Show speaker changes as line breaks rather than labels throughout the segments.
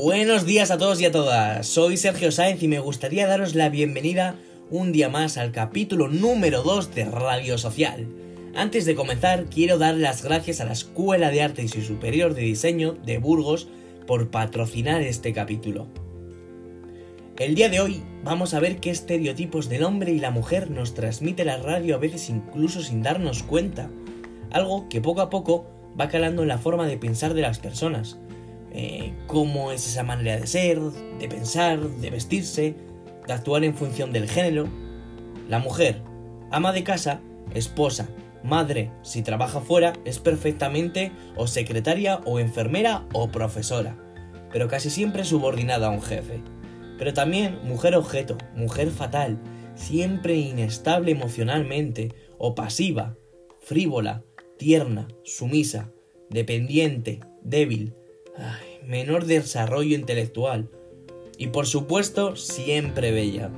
Buenos días a todos y a todas. Soy Sergio Sáenz y me gustaría daros la bienvenida un día más al capítulo número 2 de Radio Social. Antes de comenzar, quiero dar las gracias a la Escuela de Artes y Superior de Diseño de Burgos por patrocinar este capítulo. El día de hoy vamos a ver qué estereotipos del hombre y la mujer nos transmite la radio a veces incluso sin darnos cuenta. Algo que poco a poco va calando en la forma de pensar de las personas. Eh, cómo es esa manera de ser, de pensar, de vestirse, de actuar en función del género. La mujer, ama de casa, esposa, madre, si trabaja fuera, es perfectamente o secretaria o enfermera o profesora, pero casi siempre subordinada a un jefe. Pero también mujer objeto, mujer fatal, siempre inestable emocionalmente o pasiva, frívola, tierna, sumisa, dependiente, débil, menor desarrollo intelectual y por supuesto siempre bella.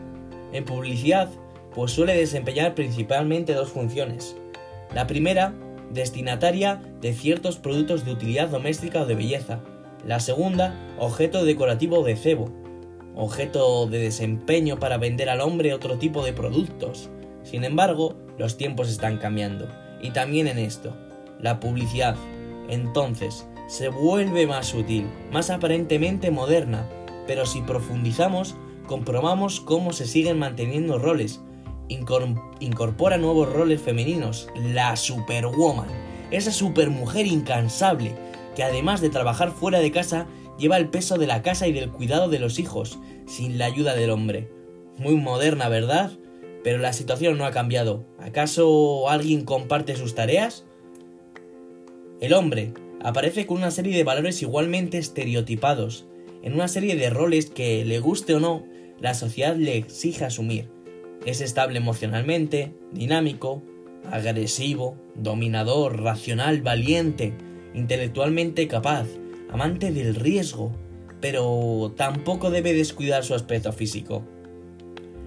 En publicidad, pues suele desempeñar principalmente dos funciones. La primera, destinataria de ciertos productos de utilidad doméstica o de belleza. La segunda, objeto decorativo de cebo, objeto de desempeño para vender al hombre otro tipo de productos. Sin embargo, los tiempos están cambiando, y también en esto, la publicidad. Entonces, se vuelve más sutil, más aparentemente moderna, pero si profundizamos, comprobamos cómo se siguen manteniendo roles. Incorpora nuevos roles femeninos, la superwoman, esa supermujer incansable, que además de trabajar fuera de casa, lleva el peso de la casa y del cuidado de los hijos, sin la ayuda del hombre. Muy moderna, ¿verdad? Pero la situación no ha cambiado. ¿Acaso alguien comparte sus tareas? El hombre, aparece con una serie de valores igualmente estereotipados, en una serie de roles que, le guste o no, la sociedad le exige asumir. Es estable emocionalmente, dinámico, agresivo, dominador, racional, valiente, intelectualmente capaz, amante del riesgo, pero tampoco debe descuidar su aspecto físico.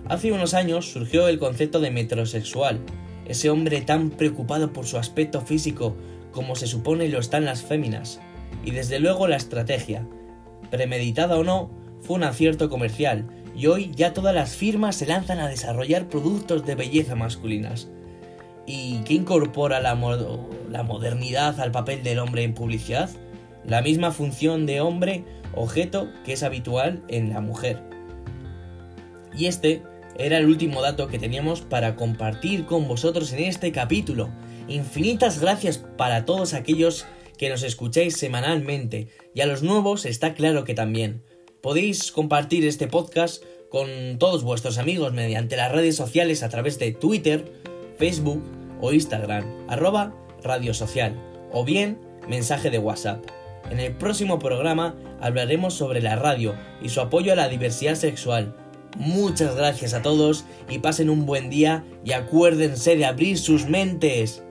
Hace unos años surgió el concepto de metrosexual, ese hombre tan preocupado por su aspecto físico como se supone lo están las féminas, y desde luego la estrategia, premeditada o no, fue un acierto comercial, y hoy ya todas las firmas se lanzan a desarrollar productos de belleza masculinas. ¿Y qué incorpora la, la modernidad al papel del hombre en publicidad? La misma función de hombre objeto que es habitual en la mujer. Y este era el último dato que teníamos para compartir con vosotros en este capítulo. Infinitas gracias para todos aquellos que nos escucháis semanalmente y a los nuevos está claro que también. Podéis compartir este podcast con todos vuestros amigos mediante las redes sociales a través de Twitter, Facebook o Instagram, arroba radio social, o bien mensaje de WhatsApp. En el próximo programa hablaremos sobre la radio y su apoyo a la diversidad sexual. Muchas gracias a todos y pasen un buen día y acuérdense de abrir sus mentes.